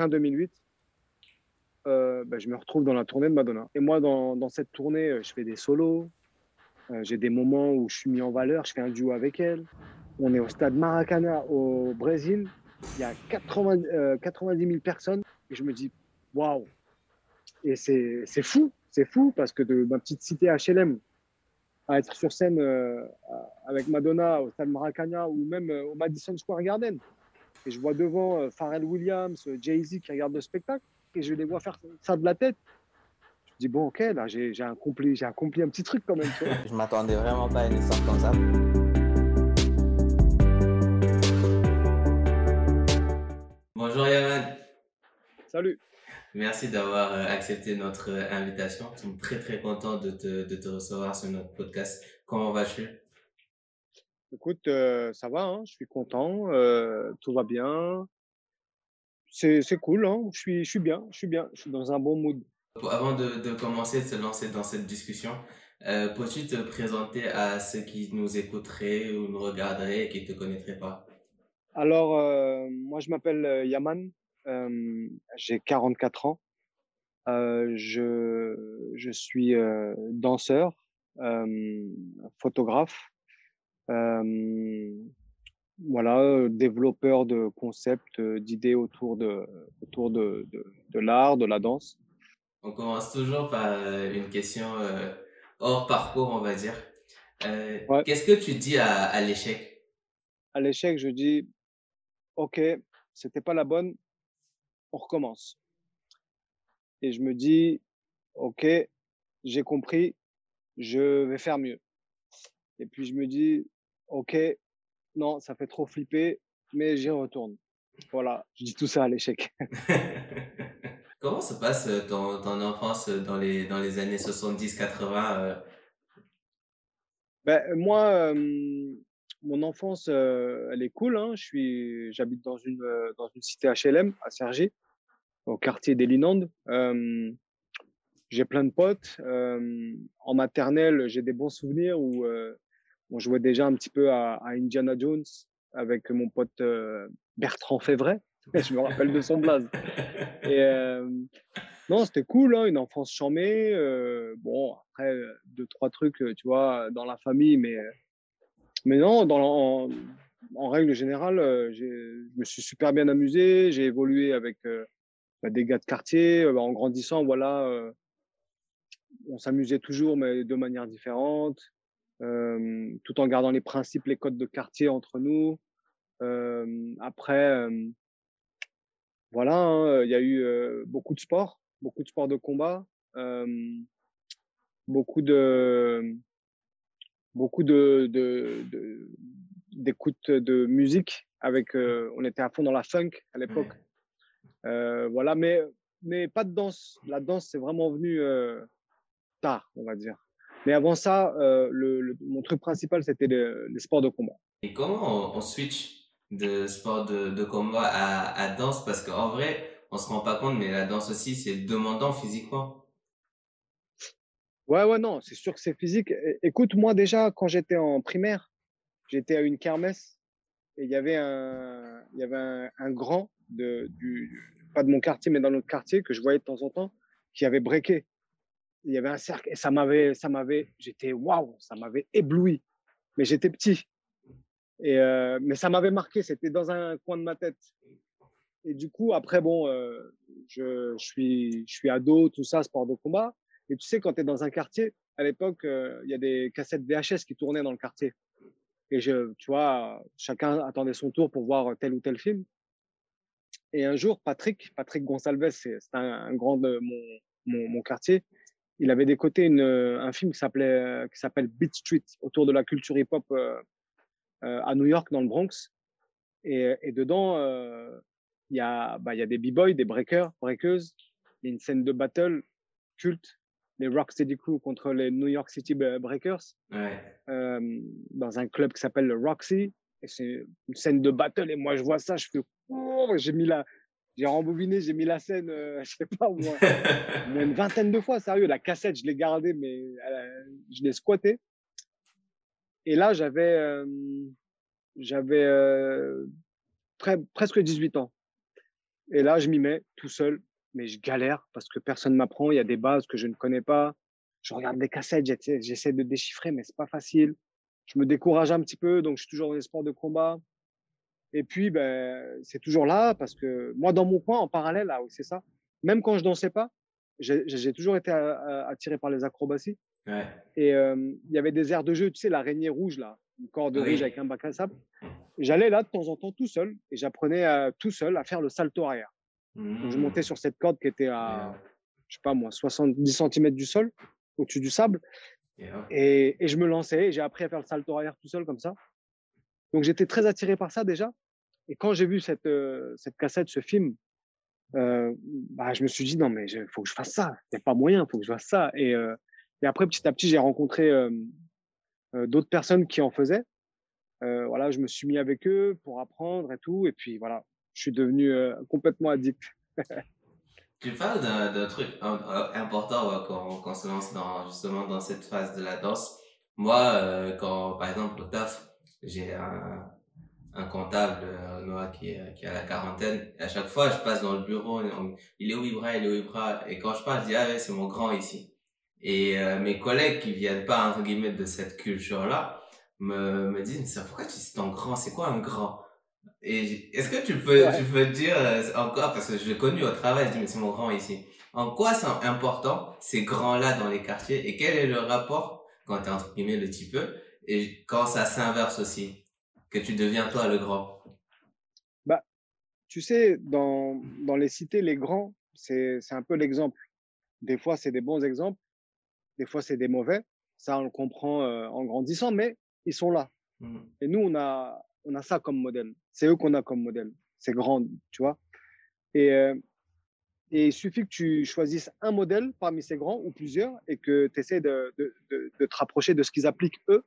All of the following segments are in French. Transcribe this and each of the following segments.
fin 2008, euh, bah, je me retrouve dans la tournée de Madonna. Et moi, dans, cette tournée, euh, je fais des solos. Euh, j'ai des moments où je suis mis en valeur. Je fais un duo avec elle. On est au stade Maracana au Brésil. Il y a 80, 90 000 personnes. Et je me dis, waouh! Et c'est fou. C'est fou parce que de ma petite cité HLM à être sur scène avec Madonna au stade Maracana ou même au Madison Square Garden. Et je vois devant Pharrell Williams, Jay-Z qui regardent le spectacle et je les vois faire ça de la tête. Je me dis, bon, ok, là, j'ai accompli, accompli un petit truc quand même. Tu vois. je m'attendais vraiment pas à une histoire comme ça. Bonjour Yaman. Salut. Merci d'avoir euh, accepté notre euh, invitation. Je suis très très content de te, de te recevoir sur notre podcast. Comment vas-tu? Écoute, euh, ça va, hein, je suis content, tout va bien c'est cool, hein. je, suis, je suis bien, je suis bien, je suis dans un bon mood. Avant de, de commencer, de se lancer dans cette discussion, euh, peux-tu te présenter à ceux qui nous écouteraient ou nous regarderaient et qui ne te connaîtraient pas? Alors, euh, moi je m'appelle euh, Yaman, euh, j'ai 44 ans, euh, je, je suis euh, danseur, photographe, voilà, euh, développeur de concepts, euh, d'idées autour de, autour de, de, de l'art, de la danse. On commence toujours par euh, une question hors parcours, on va dire. Euh, Qu'est-ce que tu dis à, à l'échec? À l'échec, je dis, OK, c'était pas la bonne, on recommence. Et je me dis, OK, j'ai compris, je vais faire mieux. Et puis je me dis, OK, non, ça fait trop flipper, mais j'y retourne. Voilà, je dis tout ça à l'échec. Comment se passe euh, ton, ton enfance euh, dans les, dans les années 70-80 euh? ben, Moi, mon enfance, elle est cool. Hein. Je suis, j'habite dans une, dans une cité HLM à Cergy, au quartier des Linandes. j'ai plein de potes. en maternelle, j'ai des bons souvenirs où on jouait déjà un petit peu à, Indiana Jones avec mon pote euh, Bertrand Févret. je me rappelle de son blaze. Et euh, non, c'était cool, hein, une enfance chamée. Euh, bon, après, deux, trois trucs, tu vois, dans la famille, mais, mais non, dans, en, règle générale, je me suis super bien amusé. J'ai évolué avec bah, des gars de quartier. en grandissant, voilà, on s'amusait toujours, mais de manière différente euh, tout en gardant les principes, les codes de quartier entre nous. Euh, après, euh, voilà, hein, il y a eu beaucoup de sports, beaucoup de sports de combat, beaucoup de beaucoup de, de, d'écoute de musique avec on était à fond dans la funk à l'époque. Euh, voilà mais mais pas de danse. La danse c'est vraiment venu euh, tard on va dire mais avant ça, euh, le, mon truc principal, c'était les sports de combat. Et comment on, switch de sport de, de combat à, à danse? Parce qu'en vrai, on se rend pas compte, mais la danse aussi, c'est demandant physiquement. Ouais, ouais, non, c'est sûr que c'est physique. Écoute, moi déjà, quand j'étais en primaire, j'étais à une kermesse et il y avait un, il y avait un, un grand de, du, pas de mon quartier, mais dans notre quartier que je voyais de temps en temps, qui avait breaké il y avait un cercle et ça m'avait, ça m'avait, j'étais waouh, ça m'avait ébloui. Mais j'étais petit. Et euh, mais ça m'avait marqué, c'était dans un coin de ma tête. Et du coup, après, bon, euh, je, je, suis, je suis ado, tout ça, sport de combat. Et tu sais, quand tu es dans un quartier, à l'époque, euh, il y a des cassettes VHS qui tournaient dans le quartier. Et je, tu vois, chacun attendait son tour pour voir tel ou tel film. Et un jour, Patrick, Patrick Gonsalves, c'est un, grand de mon, mon quartier, il avait décoté une, euh, un film qui s'appelait euh, qui s'appelle Beat Street autour de la culture hip-hop euh, à New York dans le Bronx. Et, et dedans, il y a bah, y a des b-boys, des breakers, breakeuses. Il y a une scène de battle culte, les Rocksteady Crew contre les New York City Breakers, ouais. dans un club qui s'appelle le Roxy. Et c'est une scène de battle. Et moi, je vois ça, je fais, oh, j'ai mis la, j'ai rembobiné, j'ai mis la scène, euh, je sais pas, au moins, une vingtaine de fois, sérieux. La cassette, je l'ai gardée, mais euh, je l'ai squattée. Et là, j'avais, euh, j'avais presque 18 ans. Et là, je m'y mets tout seul, mais je galère parce que personne m'apprend. Il y a des bases que je ne connais pas. Je regarde des cassettes, j'essaie de déchiffrer, mais c'est pas facile. Je me décourage un petit peu, donc je suis toujours dans les sports de combat. Et puis, ben, c'est toujours là parce que moi, dans mon coin, en parallèle, là, c'est ça. Même quand je dansais pas, j'ai toujours été attiré par les acrobaties. Ouais. Et il y avait des aires de jeu, tu sais, l'araignée rouge, là, une corde rouge avec un bac à sable. J'allais là de temps en temps tout seul et j'apprenais tout seul à faire le salto arrière. Donc, je mmh. montais sur cette corde qui était à, je sais pas moi, 70 cm du sol, au-dessus du sable. Et, et, je me lançais et j'ai appris à faire le salto arrière tout seul comme ça. Donc j'étais très attiré par ça déjà. Et quand j'ai vu cette, cette cassette, ce film, euh, bah, je me suis dit, non, mais il faut que je fasse ça. Il n'y a pas moyen, il faut que je fasse ça. Et, euh, et après, petit à petit, j'ai rencontré euh, d'autres personnes qui en faisaient. voilà, je me suis mis avec eux pour apprendre et tout. Et puis voilà, je suis devenu complètement addict. tu parles d'un truc important quand, quand on se lance dans, justement dans cette phase de la danse. Moi, quand par exemple au taf, j'ai un, un comptable euh, Noah qui, qui a la quarantaine. Et à chaque fois je passe dans le bureau il est où Ibra il est où Ibra et quand je passe je dis ah ouais c'est mon grand ici. Et euh, mes collègues qui viennent pas entre guillemets de cette culture là me me disent c'est pourquoi tu dis ton grand? C'est quoi un grand? Et est-ce que tu peux tu peux dire euh, encore parce que je l'ai connu au travail je dis mais c'est mon grand ici. En quoi c'est important ces grands là dans les quartiers? Et quel est le rapport quand tu es entre guillemets le petit peu et quand ça s'inverse aussi que tu deviens toi le grand Bah, tu sais, dans, dans les cités, les grands, c'est un peu l'exemple. Des fois, c'est des bons exemples, des fois, c'est des mauvais. Ça, on le comprend euh, en grandissant, mais ils sont là. Mmh. Et nous, on a, on a ça comme modèle. C'est eux qu'on a comme modèle. C'est grand, tu vois. Et, euh, et il suffit que tu choisisses un modèle parmi ces grands ou plusieurs et que tu essaies de, de, de, de, te rapprocher de ce qu'ils appliquent eux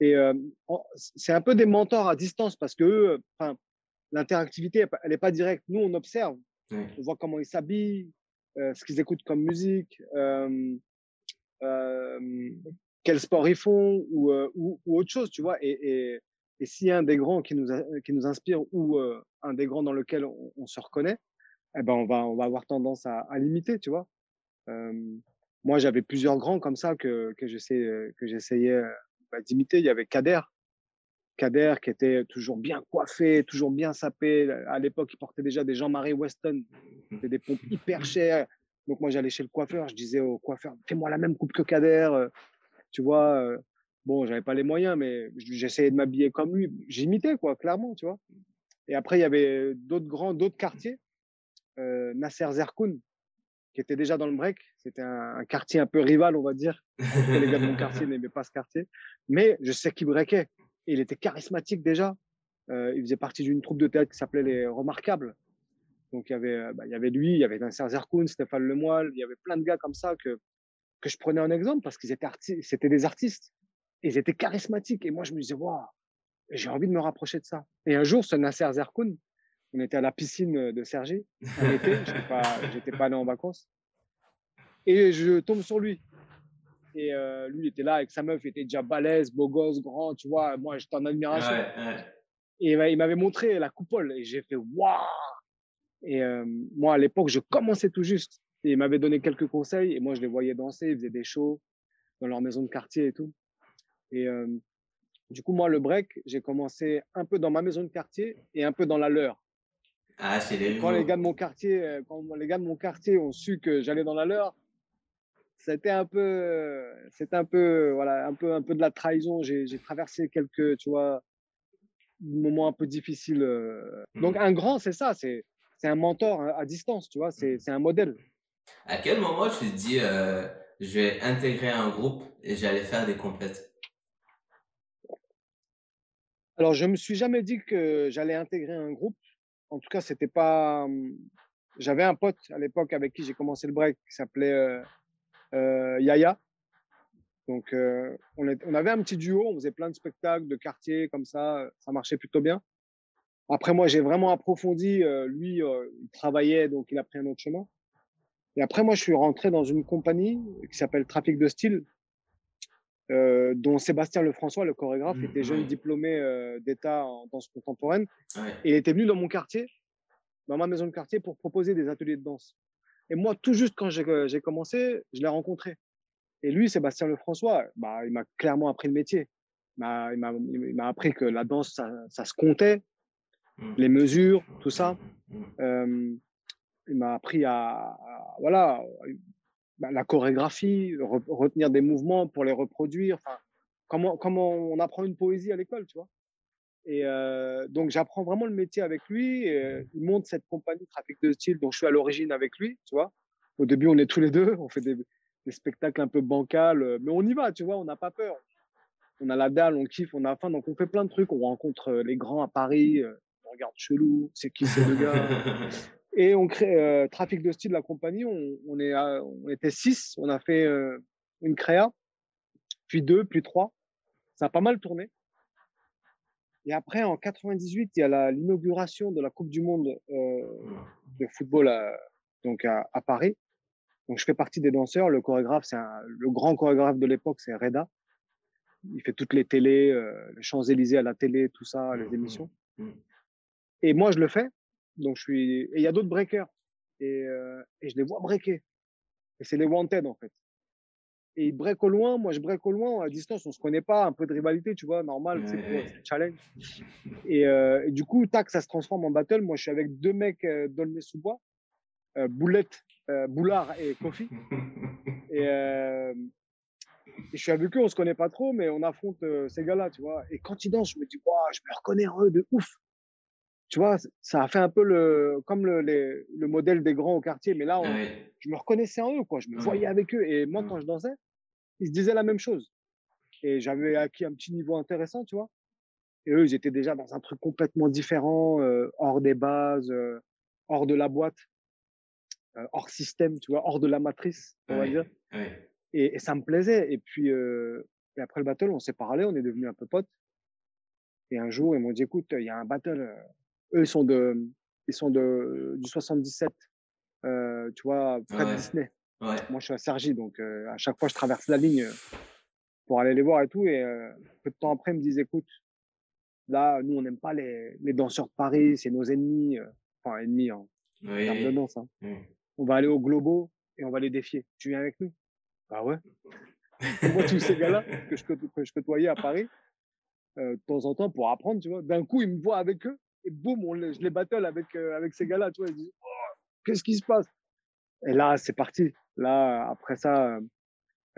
et c'est un peu des mentors à distance parce que l'interactivité, elle n'est pas directe. Nous, on observe. On voit comment ils s'habillent, ce qu'ils écoutent comme musique, euh, quel sport ils font ou, ou, autre chose, tu vois. Et, et, et s'il y a un des grands qui nous, qui nous inspire ou un des grands dans lequel on, se reconnaît, eh ben on, va, on va avoir tendance à, à l'imiter, tu vois. moi, j'avais plusieurs grands comme ça que, que j'essayais d'imiter. Il y avait Kader, Kader qui était toujours bien coiffé, toujours bien sapé. À l'époque, il portait déjà des Jean-Marie Weston, c'était des pompes hyper chères. Donc moi, j'allais chez le coiffeur, je disais au coiffeur, fais-moi la même coupe que Kader. Euh, tu vois, euh. bon, j'avais pas les moyens, mais j'essayais de m'habiller comme lui. J'imitais, quoi, clairement, tu vois. Et après, il y avait d'autres grands, d'autres quartiers. Euh, Nasser Zerkoun, qui était déjà dans le break. C'était un, quartier un peu rival, on va dire. les gars de mon quartier n'aimaient pas ce quartier. Mais je sais qu'il breakait. il était charismatique déjà. Euh, il faisait partie d'une troupe de théâtre qui s'appelait Les Remarquables. Donc il y avait, euh, bah, il y avait lui, il y avait Nasser Zerkoun, Stéphane Lemoyle, il y avait plein de gars comme ça que, que je prenais en exemple parce qu'ils étaient c'était des artistes. ils étaient charismatiques. Et moi, je me disais, waouh, j'ai envie de me rapprocher de ça. Et un jour, ce Nasser Zerkoun, on était à la piscine de Sergi en été. J'étais pas, j'étais pas allé en vacances. Et je tombe sur lui. Et euh, lui, il était là avec sa meuf, il était déjà balèze, beau gosse, grand, tu vois. Moi, j'étais en admiration. Et il m'avait montré la coupole et j'ai fait waouh. Et euh, moi, à l'époque, je commençais tout juste. Et il m'avait donné quelques conseils et moi, je les voyais danser, ils faisaient des shows dans leur maison de quartier et tout. Et euh, du coup, moi, le break, j'ai commencé un peu dans ma maison de quartier et un peu dans la leur. Ah, c'est les Quand les gars de mon quartier, quand les gars de mon quartier ont su que j'allais dans la leur, c'était un peu, c'était un peu, voilà, un peu, un peu de la trahison. J'ai traversé quelques, tu vois, moments un peu difficiles. Euh. Donc, mmh. un grand, c'est ça, c'est, c'est un mentor à distance, tu vois, c'est, c'est un modèle. À quel moment tu te dis, euh, je vais intégrer un groupe et j'allais faire des complètes Alors, je me suis jamais dit que j'allais intégrer un groupe en tout cas, c'était pas. Hum, j'avais un pote à l'époque avec qui j'ai commencé le break qui s'appelait euh, Yaya. Donc, euh, on, on, avait un petit duo, on faisait plein de spectacles de quartier comme ça, ça marchait plutôt bien. Après, moi, j'ai vraiment approfondi. lui, il travaillait, donc il a pris un autre chemin. Et après, moi, je suis rentré dans une compagnie qui s'appelle Trafic de Style, euh, dont Sébastien Lefrançois, le chorégraphe, était mmh, jeune diplômé euh, d'État en danse contemporaine. Et il était venu dans mon quartier dans ma maison de quartier pour proposer des ateliers de danse. Et moi, tout juste quand j'ai commencé, je l'ai rencontré. Et lui, Sébastien Lefrançois, bah, il m'a clairement appris le métier. Il m'a appris que la danse, ça, ça se comptait, mmh. les mesures, tout ça. Mmh. Euh, il m'a appris à, voilà, bah, la chorégraphie, retenir des mouvements pour les reproduire. Enfin, comment, comment on apprend une poésie à l'école, tu vois. Et euh, donc, j'apprends vraiment le métier avec lui. Et, il monte cette compagnie Trafic de style dont je suis à l'origine avec lui, tu vois. Au début, on est tous les deux, on fait des, des spectacles un peu bancals, mais on y va, tu vois, on n'a pas peur. On a la dalle, on kiffe, on a faim, donc on fait plein de trucs. On rencontre euh, les grands à Paris, euh, on regarde chelou, c'est qui c'est le gars Et on crée euh, Trafic de style, la compagnie. On, on est, on était six. On a fait euh, une créa, puis deux, puis trois. Ça a pas mal tourné. Et après, en 98, il y a l'inauguration de la Coupe du Monde euh, de football à, donc à, à, Paris. Donc, je fais partie des danseurs. Le chorégraphe, c'est le grand chorégraphe de l'époque, c'est Reda. Il fait toutes les télés, euh, les Champs-Élysées à la télé, tout ça, les mmh, émissions. Mmh, mmh. Et moi, je le fais. Donc, je suis. Et il y a d'autres breakers. Et, euh, et je les vois breaker. Et c'est les wanted, en fait. Et ils break au loin. Moi, je break au loin. À distance, on se connaît pas. Un peu de rivalité, tu vois, normal. c'est ouais. challenge. Et, euh, et, du coup, tac, ça se transforme en battle. Moi, je suis avec deux mecs euh, d'Aulnay-sous-Bois. Euh, Boulette, euh, Boulard et Kofi. Et, euh, et je suis avec eux, on se connaît pas trop, mais on affronte ces gars-là, tu vois. Et quand ils dansent, je me dis, waouh, je me reconnais en eux de ouf. Tu vois, ça a fait un peu le, comme le, les, le modèle des grands au quartier, mais là, on, ouais. je me reconnaissais en eux, quoi. Je me voyais avec eux. Et moi, quand je dansais, ils se disaient la même chose. Et j'avais acquis un petit niveau intéressant, tu vois. Et eux, ils étaient déjà dans un truc complètement différent, euh, hors des bases, euh, hors de la boîte, euh, hors système, tu vois, hors de la matrice, on va dire. Et, et, ça me plaisait. Et puis, et après le battle, on s'est parlé, on est devenus un peu potes. Et un jour, ils m'ont dit, écoute, il y a un battle. Eux, ils sont de, ils sont de, du 77, euh, tu vois, près ouais. de Disney. Ouais. Moi, je suis à Sergi, donc euh, à chaque fois, je traverse la ligne pour aller les voir et tout. Et euh, peu de temps après, ils me disent, écoute, là, nous, on n'aime pas les, les danseurs de Paris, c'est nos ennemis. Enfin, ennemis en oui. termes de danse. Hein. Oui. On va aller au Globo et on va les défier. Tu viens avec nous? Ah ouais Moi, tous ces gars-là que je, que je côtoyais à Paris, euh, de temps en temps, pour apprendre, tu vois, d'un coup, ils me voient avec eux, et boum, on je les battle avec, euh, avec ces gars-là, tu vois, ils disent, oh, qu'est-ce qui se passe? Et là, c'est parti. Là, après ça,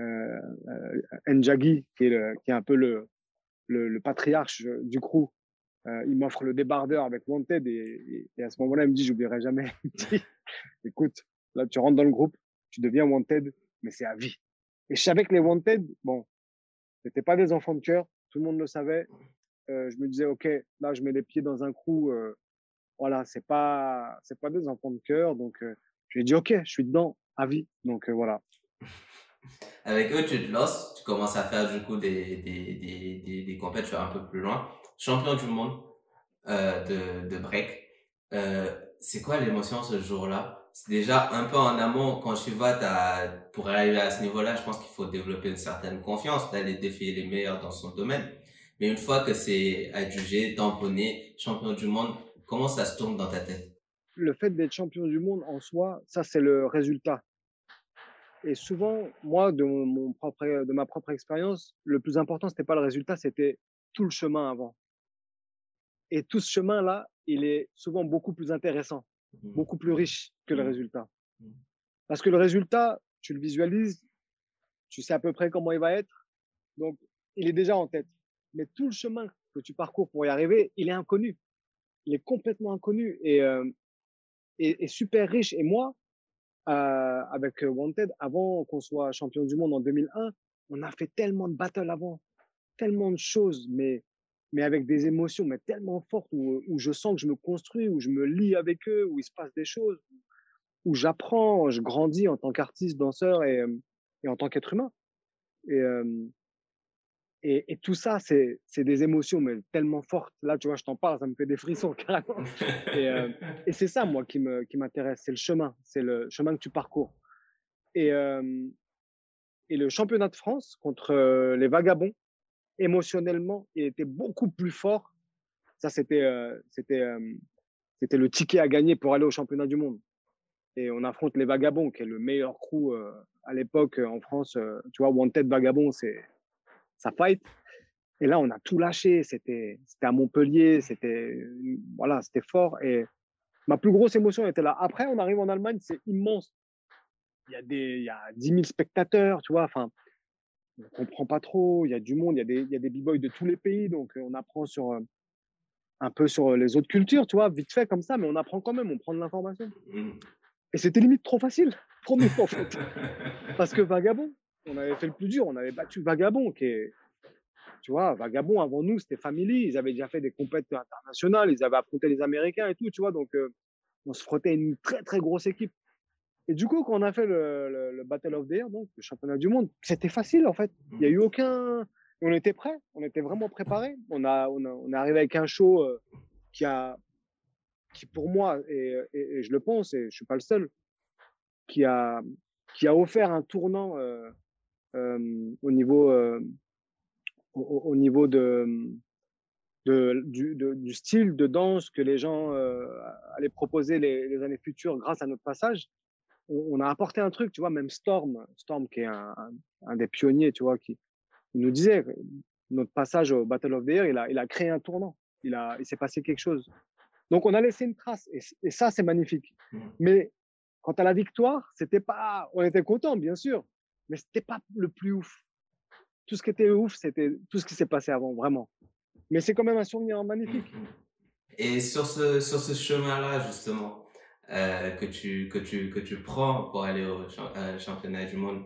euh, euh, Njagi, qui est, qui est un peu le, le, patriarche du crew, euh, il m'offre le débardeur avec Wanted, et, à ce moment-là, il me dit, j'oublierai jamais, écoute, là, tu rentres dans le groupe, tu deviens Wanted, mais c'est à vie. Et je savais que les Wanted, bon, c'était pas des enfants de cœur, tout le monde le savait. Je me disais, ok, là, je mets les pieds dans un crew, voilà, c'est pas, c'est pas des enfants de cœur, donc euh, j'ai dit, ok, je suis dedans, à vie, donc voilà. Avec eux, tu te lances, tu commences à faire du coup des, des, des, des, des compétitions un peu plus loin. Champion du monde de, de break. c'est quoi l'émotion ce jour-là? C'est déjà un peu en amont quand tu vas pour arriver à ce niveau-là je pense qu'il faut développer une certaine confiance d'aller défier les meilleurs dans son domaine mais une fois que c'est adjugé tamponné champion du monde comment ça se tourne dans ta tête? Le fait d'être champion du monde en soi ça c'est le résultat. Et souvent moi de mon, mon propre de ma propre expérience le plus important c'était pas le résultat c'était tout le chemin avant. Et tout ce chemin là il est souvent beaucoup plus intéressant beaucoup plus riche que le résultat. Parce que le résultat, tu le visualises, tu sais à peu près comment il va être, donc il est déjà en tête. Mais tout le chemin que tu parcours pour y arriver, il est inconnu. Il est complètement inconnu et, euh, super riche. Et moi, euh, avec Wanted, avant qu'on soit champion du monde en 2001, on a fait tellement de battles avant, tellement de choses, mais mais avec des émotions mais tellement fortes où, je sens que je me construis, où je me lie avec eux, où il se passe des choses, où j'apprends, je grandis en tant qu'artiste, danseur et, et en tant qu'être humain. Et, et, tout ça, c'est, des émotions, mais tellement fortes. Là, tu vois, je t'en parle, ça me fait des frissons carrément. Et, euh, et c'est ça, moi, qui, m'intéresse. C'est le chemin. C'est le chemin que tu parcours. Et, euh, le championnat de France contre les Vagabonds, émotionnellement, il était beaucoup plus fort. Ça, c'était, euh, euh, le ticket à gagner pour aller au championnat du monde. Et on affronte les Vagabonds, qui est le meilleur crew euh, à l'époque en France. Euh, tu vois, Wanted Vagabond, c'est ça fight. Et là, on a tout lâché. C'était, c'était à Montpellier, c'était, voilà, c'était fort. Et ma plus grosse émotion était là. Après, on arrive en Allemagne, c'est immense. Il y a des, il y a 10 000 spectateurs, tu vois. Enfin, on comprend pas trop. Il y a du monde, il y a des, il y a des b-boys de tous les pays, donc on apprend sur un peu sur les autres cultures, tu vois, vite fait comme ça, mais on apprend quand même, on prend de l'information. Mmh. Et c'était limite trop facile, trop en fait. Parce que Vagabond, on avait fait le plus dur, on avait battu Vagabond, qui est, tu vois, Vagabond avant nous, c'était Family, ils avaient déjà fait des compétitions internationales, ils avaient affronté les Américains et tout, tu vois, donc on se frottait une très très grosse équipe. Et du coup, quand on a fait le, le, Battle of the Air, donc le championnat du monde, c'était facile en fait. Il n'y a eu aucun. On était prêts, on était vraiment préparés. On, a, on, a, on est arrivé avec un show euh, qui a, qui pour moi, et, et, je le pense, et je suis pas le seul, qui a, qui a offert un tournant euh, euh, au niveau, euh, au, au, niveau de, de, du, de, du, style de danse que les gens euh, allaient proposer les, les, années futures grâce à notre passage on, a apporté un truc, tu vois, même Storm, Storm qui est un, un, des pionniers, tu vois, qui il nous disait, notre passage au Battle of the Air, il a, il a créé un tournant, il, a, il s'est passé quelque chose. Donc on a laissé une trace et, et ça, c'est magnifique. Mmh. Mais quant à la victoire, c'était pas, on était content, bien sûr, mais c'était pas le plus ouf. Tout ce qui était ouf, c'était tout ce qui s'est passé avant, vraiment. Mais c'est quand même un souvenir magnifique. Mmh. Et sur ce, sur ce chemin-là, justement, euh, que tu que tu que tu prends pour aller au euh, championnat du monde.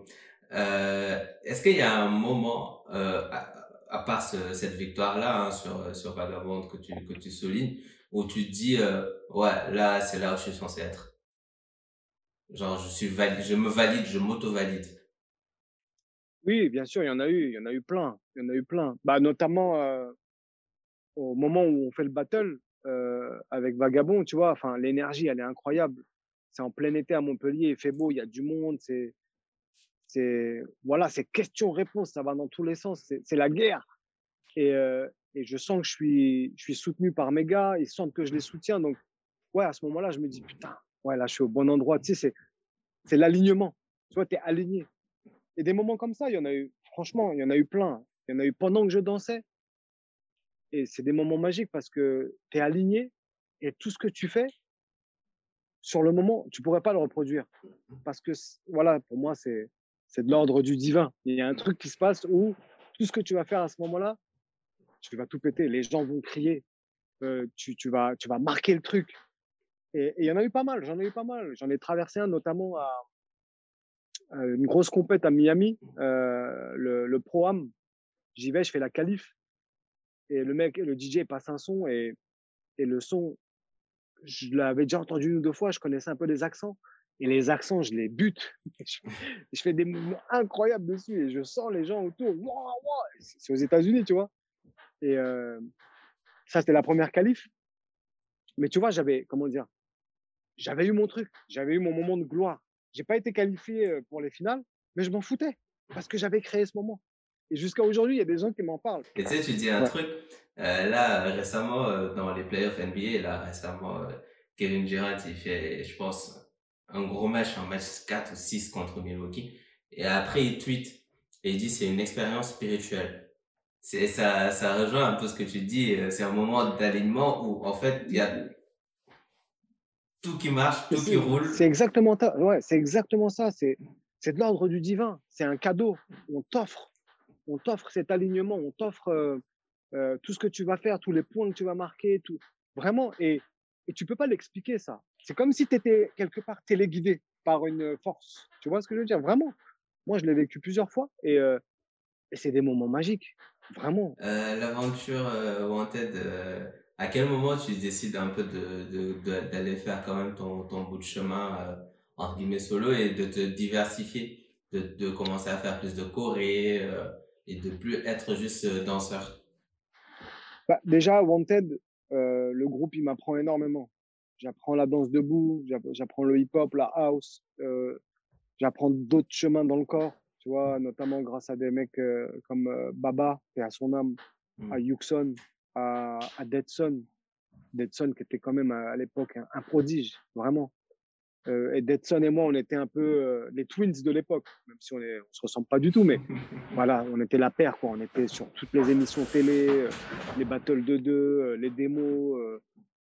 Euh, Est-ce qu'il y a un moment à, part ce, cette victoire là hein, sur Vagabond que tu que tu soulignes où tu te dis ouais là c'est là où je suis censé être? Genre je suis je me valide, je m'auto valide. Oui, bien sûr, il y en a eu, il y en a eu plein, il y en a eu plein. Bah notamment au moment où on fait le battle, avec Vagabond, tu vois. Enfin, l'énergie, elle est incroyable. C'est en plein été à Montpellier, il fait beau, il y a du monde. C'est, c'est, voilà, c'est question-réponse, ça va dans tous les sens. C'est la guerre. Et, et je sens que je suis, je suis soutenu par mes gars. Ils sentent que je les soutiens. Donc, ouais, à ce moment-là, je me dis, putain, ouais, là, je suis au bon endroit. Tu sais, c'est, c'est l'alignement. Tu vois, tu es aligné. Et des moments comme ça, il y en a eu, franchement, il y en a eu plein. Il y en a eu pendant que je dansais. Et c'est des moments magiques parce que tu es aligné et tout ce que tu fais, sur le moment, tu pourrais pas le reproduire. Parce que, voilà, pour moi, c'est, de l'ordre du divin. Il y a un truc qui se passe où tout ce que tu vas faire à ce moment-là, tu vas tout péter. Les gens vont crier. Euh, tu, tu, vas, tu vas marquer le truc. Et il y en a eu pas mal. J'en ai eu pas mal. J'en ai traversé un, notamment à une grosse compète à Miami, euh, le, le Pro-Am. J'y vais, je fais la qualif. Et le mec, le DJ passe un son et, et le son, je l'avais déjà entendu une ou deux fois, je connaissais un peu les accents. Et les accents, je les bute. je, fais des mouvements incroyables dessus et je sens les gens autour. C'est aux États-Unis, tu vois. Et euh, ça, c'était la première qualif. Mais tu vois, j'avais, comment dire, j'avais eu mon truc, j'avais eu mon moment de gloire. J'ai pas été qualifié pour les finales, mais je m'en foutais parce que j'avais créé ce moment. Et jusqu'à aujourd'hui, il y a des gens qui m'en parlent. Et tu sais, tu dis un truc, euh, là, récemment, euh, dans les playoffs NBA, là, récemment, euh, Kevin Durant, il fait, je pense, un gros match, un match 4 ou 6 contre Milwaukee. Et après, il tweet et il dit c'est une expérience spirituelle. C'est, ça, ça rejoint un peu ce que tu dis. C'est un moment d'alignement où, en fait, il y a tout qui marche, tout qui roule. C'est exactement ça. Ouais, c'est exactement ça. C'est, c'est de l'ordre du divin. C'est un cadeau. On t'offre on t'offre cet alignement, on t'offre euh, euh, tout ce que tu vas faire, tous les points que tu vas marquer, tout. Vraiment, et, et tu peux pas l'expliquer ça. C'est comme si tu étais quelque part téléguidé par une force. Tu vois ce que je veux dire? Vraiment. Moi, je l'ai vécu plusieurs fois et, euh, et c'est des moments magiques. Vraiment. L'aventure Wanted, à quel moment tu décides un peu d'aller de, de, faire quand même ton, ton bout de chemin, entre guillemets, solo et de te diversifier, de, de commencer à faire plus de choré et de plus être juste euh, danseur? Bah, Déjà, Wanted, euh, le groupe, il m'apprend énormément. J'apprends la danse debout, j'apprends le hip-hop, la house, euh, j'apprends d'autres chemins dans le corps, tu vois, notamment grâce à des mecs euh, comme euh, Baba, qui à son âme, à hmm. Yuxon, à, à Deadson. Deadson qui était quand même à, l'époque un, prodige, vraiment. Euh, et Deadson et moi, on était un peu euh, les twins de l'époque, même si on ne se ressemble pas du tout, mais voilà, on était la paire, quoi. On était sur toutes les émissions télé, euh, les battles de deux, les démos,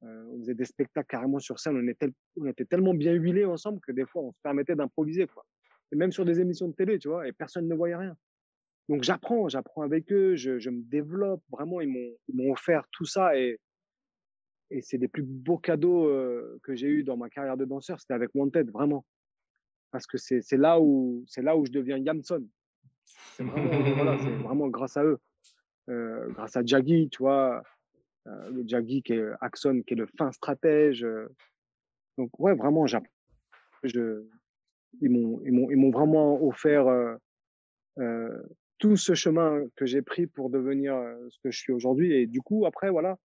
on faisait des spectacles carrément sur scène. On était, on était tellement bien huilés ensemble que des fois, on se permettait d'improviser, quoi. Et même sur des émissions de télé, tu vois, et personne ne voyait rien. Donc j'apprends, j'apprends avec eux, je, je me développe. Vraiment, ils m'ont offert tout ça et et c'est des plus beaux cadeaux que j'ai eu dans ma carrière de danseur, c'était avec Wanted, vraiment. Parce que c'est là, où, là où je deviens Yamson. C'est vraiment, voilà, vraiment grâce à eux. Euh, grâce à Jaggy, tu vois. Euh, le Jaggy qui est Axon, qui est le fin stratège. Donc, ouais, vraiment, je, ils m'ont vraiment offert euh, tout ce chemin que j'ai pris pour devenir ce que je suis aujourd'hui. Et du coup, après, voilà,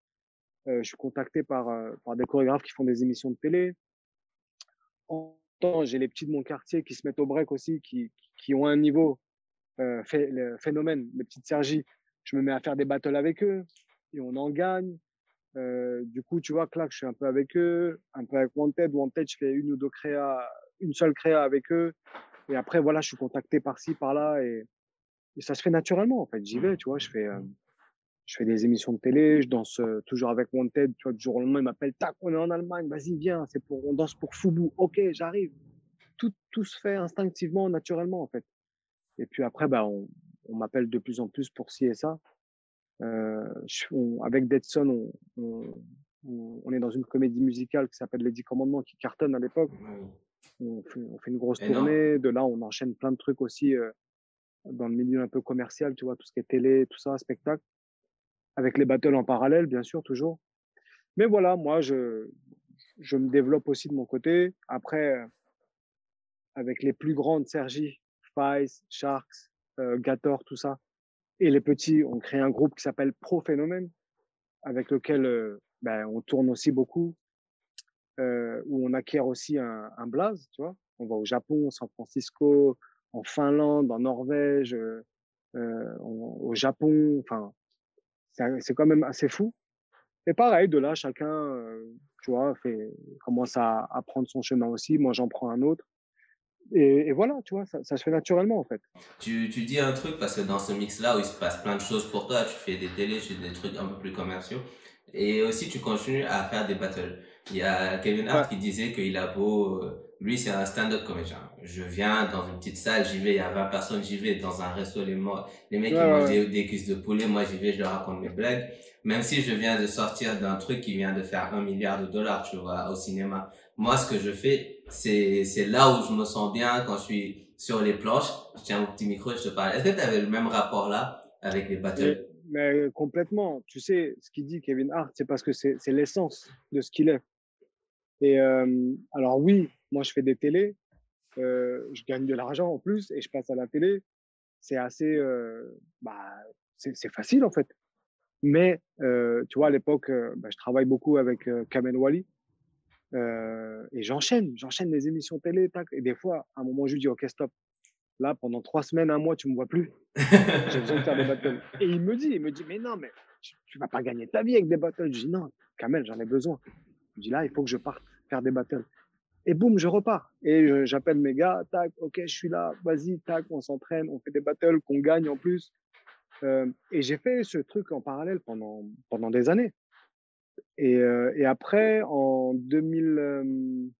euh, je suis contacté par, euh, par des chorégraphes qui font des émissions de télé. En temps, j'ai les petits de mon quartier qui se mettent au break aussi, qui, qui ont un niveau euh, fait, le phénomène, les petites Sergi. Je me mets à faire des battles avec eux et on en gagne. Euh, du coup, tu vois, là, je suis un peu avec eux, un peu avec Wanted. Wanted, je fais une ou deux créas, une seule créa avec eux. Et après, voilà, je suis contacté par-ci, par-là. Et, ça se fait naturellement, en fait. J'y vais, tu vois, je fais, euh, je fais des émissions de télé, je danse euh, toujours avec Wanted. Tu vois, du jour au lendemain, il m'appelle, tac, on est en Allemagne, vas-y, viens, c'est pour, on danse pour Fubu. Ok, j'arrive. Tout, tout se fait instinctivement, naturellement, en fait. Et puis après, bah, on, on m'appelle de plus en plus pour ci et ça. Euh, je, avec Deadson, on, on, on, est dans une comédie musicale qui s'appelle Les Dix Commandements, qui cartonne à l'époque. On fait, on fait une grosse tournée. De là, on enchaîne plein de trucs aussi dans le milieu un peu commercial, tu vois, tout ce qui est télé, tout ça, spectacle avec les battles en parallèle, bien sûr, toujours. Mais voilà, moi, je, je me développe aussi de mon côté. Après, avec les plus grandes, Sergi, Fice, Sharks, euh, Gator, tout ça, et les petits, on crée un groupe qui s'appelle Pro Phénomène, avec lequel euh, ben, on tourne aussi beaucoup, euh, où on acquiert aussi un blaze, tu vois. On va au Japon, San Francisco, en Finlande, en Norvège, euh, euh au Japon, enfin, c'est quand même assez fou. Et pareil, de là, chacun, euh, tu vois, fait, commence à, à prendre son chemin aussi. Moi, j'en prends un autre. Et, et, voilà, tu vois, ça, ça, se fait naturellement en fait. Tu, tu dis un truc parce que dans ce mix-là où il se passe plein de choses pour toi, tu fais des télés, tu fais des trucs un peu plus commerciaux. Et aussi, tu continues à faire des battles. Il y a Kevin Hart qui disait qu'il a beau, lui, c'est un stand-up comédien. Je viens dans une petite salle, j'y vais, il y a 20 personnes, j'y vais dans un resto, les, les mecs, qui mangent des, cuisses de poulet, moi, j'y vais, je leur raconte mes blagues. Même si je viens de sortir d'un truc qui vient de faire un milliard de dollars, tu vois, au cinéma. Moi, ce que je fais, c'est, c'est là où je me sens bien quand je suis sur les planches. Je tiens mon petit micro et je te parle. Est-ce que tu avais le même rapport là avec les battles? Mais, complètement. Tu sais, ce qu'il dit Kevin Hart, c'est parce que c'est, c'est l'essence de ce qu'il est. Et euh, alors oui, moi, je fais des télés, euh, je gagne de l'argent en plus et je passe à la télé. C'est assez, euh, bah, c'est facile en fait. Mais euh, tu vois, à l'époque, bah, je travaille beaucoup avec Kamel Wally et j'enchaîne, j'enchaîne les émissions télé. Et des fois, à un moment, je lui dis OK, stop. Là, pendant trois semaines, un mois, tu me vois plus. J'ai besoin de faire des battles. Et il me dit, il me dit, mais non, mais tu, tu vas pas gagner ta vie avec des battles. Je dis non, Kamel, j'en ai besoin. Je dis là, il faut que je parte faire des battles. Et boum, je repars. Et j'appelle mes gars, tac, ok, je suis là, vas-y, tac, on s'entraîne, on fait des battles, qu'on gagne en plus. Euh, et j'ai fait ce truc en parallèle pendant, pendant des années. Et, euh, et après, en 2000,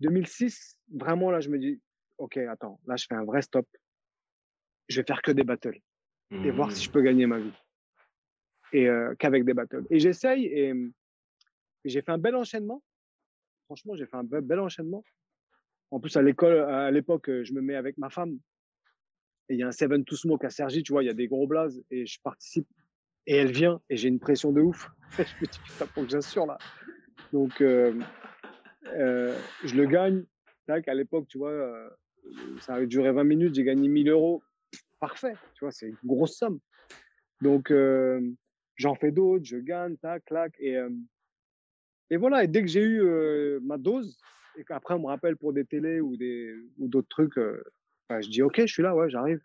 2006, euh, vraiment là, je me dis, ok, attends, là, je fais un vrai stop. Je vais faire que des battles et voir si je mmh. peux gagner ma vie. Et euh, qu'avec des battles. Et j'essaye et j'ai fait un bel enchaînement franchement, j'ai fait un bel, enchaînement. En plus, à l'école, à l'époque, je me mets avec ma femme. Et il y a un Seven to Smoke à Sergi, tu vois, il y a des gros blazes et je participe. Et elle vient et j'ai une pression de ouf. je me dis, putain, faut que j'assure là. Donc, euh, euh, je le gagne. Tac, à l'époque, tu vois, euh, ça a duré 20 minutes, j'ai gagné 1000 euros. Parfait, tu vois, c'est une grosse somme. Donc, j'en fais d'autres, je gagne, tac, clac. Et, et voilà, et dès que j'ai eu euh, ma dose, et qu'après on me rappelle pour des télés ou des ou d'autres trucs, euh, bah, je dis ok, je suis là, ouais, j'arrive.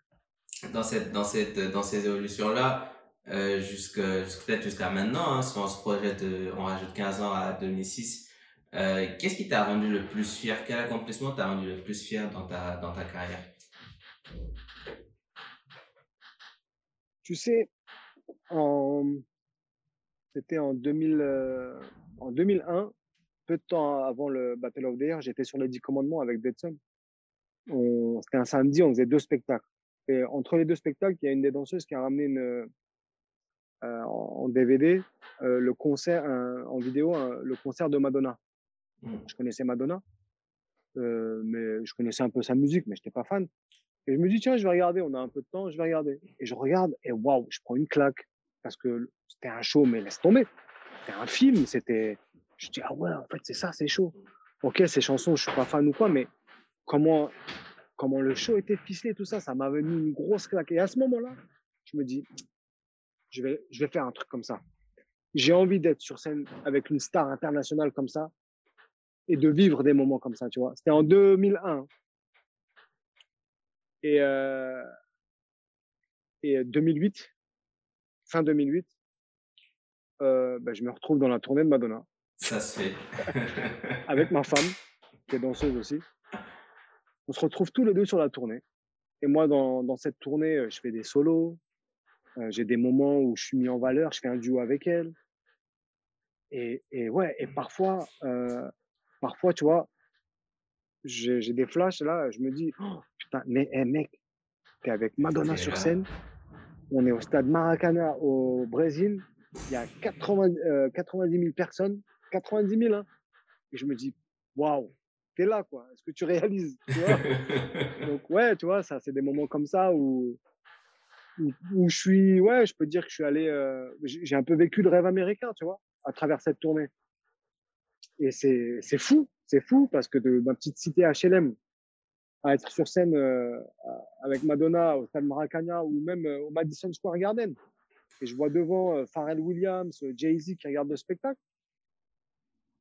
Dans cette dans cette dans ces évolutions là, euh, jusqu'à peut-être jusqu'à maintenant, hein, si on se projette, on rajoute 15 ans à 2006, euh, qu'est-ce qui t'a rendu le plus fier? Quel accomplissement t'a rendu le plus fier dans ta, dans ta carrière? Tu sais, en... c'était en, 2000, euh, en 2001, peu de temps avant le Battle of the Air, j'étais sur les 10 commandements avec Betson. C'était un samedi, on faisait deux spectacles. Et entre les deux spectacles, il y a une des danseuses qui a ramené une, euh, en DVD euh, le concert, en vidéo, le concert de Madonna. Mmh. Je connaissais Madonna, euh, mais je connaissais un peu sa musique, mais je n'étais pas fan. Et je me dis, tiens, je vais regarder, on a un peu de temps, je vais regarder. Et je regarde, et waouh, je prends une claque, parce que c'était un show, mais laisse tomber. C'était un film, c'était. Je dis, ah ouais, en fait, c'est ça, c'est chaud. Ok, ces chansons, je suis pas fan ou quoi, mais comment, comment le show était ficelé, tout ça, ça m'avait mis une grosse claque. Et à ce moment-là, je me dis, je vais, je vais faire un truc comme ça. J'ai envie d'être sur scène avec une star internationale comme ça et de vivre des moments comme ça, tu vois. C'était en 2001. Et, euh, et 2008, fin 2008, euh, ben, je me retrouve dans la tournée de Madonna. Ça se fait. avec ma femme, qui est danseuse aussi. On se retrouve tous les deux sur la tournée. Et moi, dans, dans cette tournée, euh, je fais des solos. Euh, j'ai des moments où je suis mis en valeur, je fais un duo avec elle. Et, et ouais, et parfois, euh, parfois, tu vois, j'ai des flashs là, je me dis, oh, putain, mais hey, mec, t'es avec Madonna sur scène, on est au stade Maracana au Brésil, il y a 80, 90 000 personnes, 90 000, hein, et je me dis, waouh, t'es là, quoi, est-ce que tu réalises tu vois? Donc, ouais, tu vois, ça, c'est des moments comme ça où, où, je suis, ouais, je peux dire que je suis allé, euh, j'ai un peu vécu le rêve américain, tu vois, à travers cette tournée. Et c'est, c'est fou, c'est fou parce que de ma petite cité HLM à être sur scène euh, avec Madonna au Stade Maracana ou même euh, au Madison Square Garden. Et je vois devant euh, Pharrell Williams, Jay-Z qui regardent le spectacle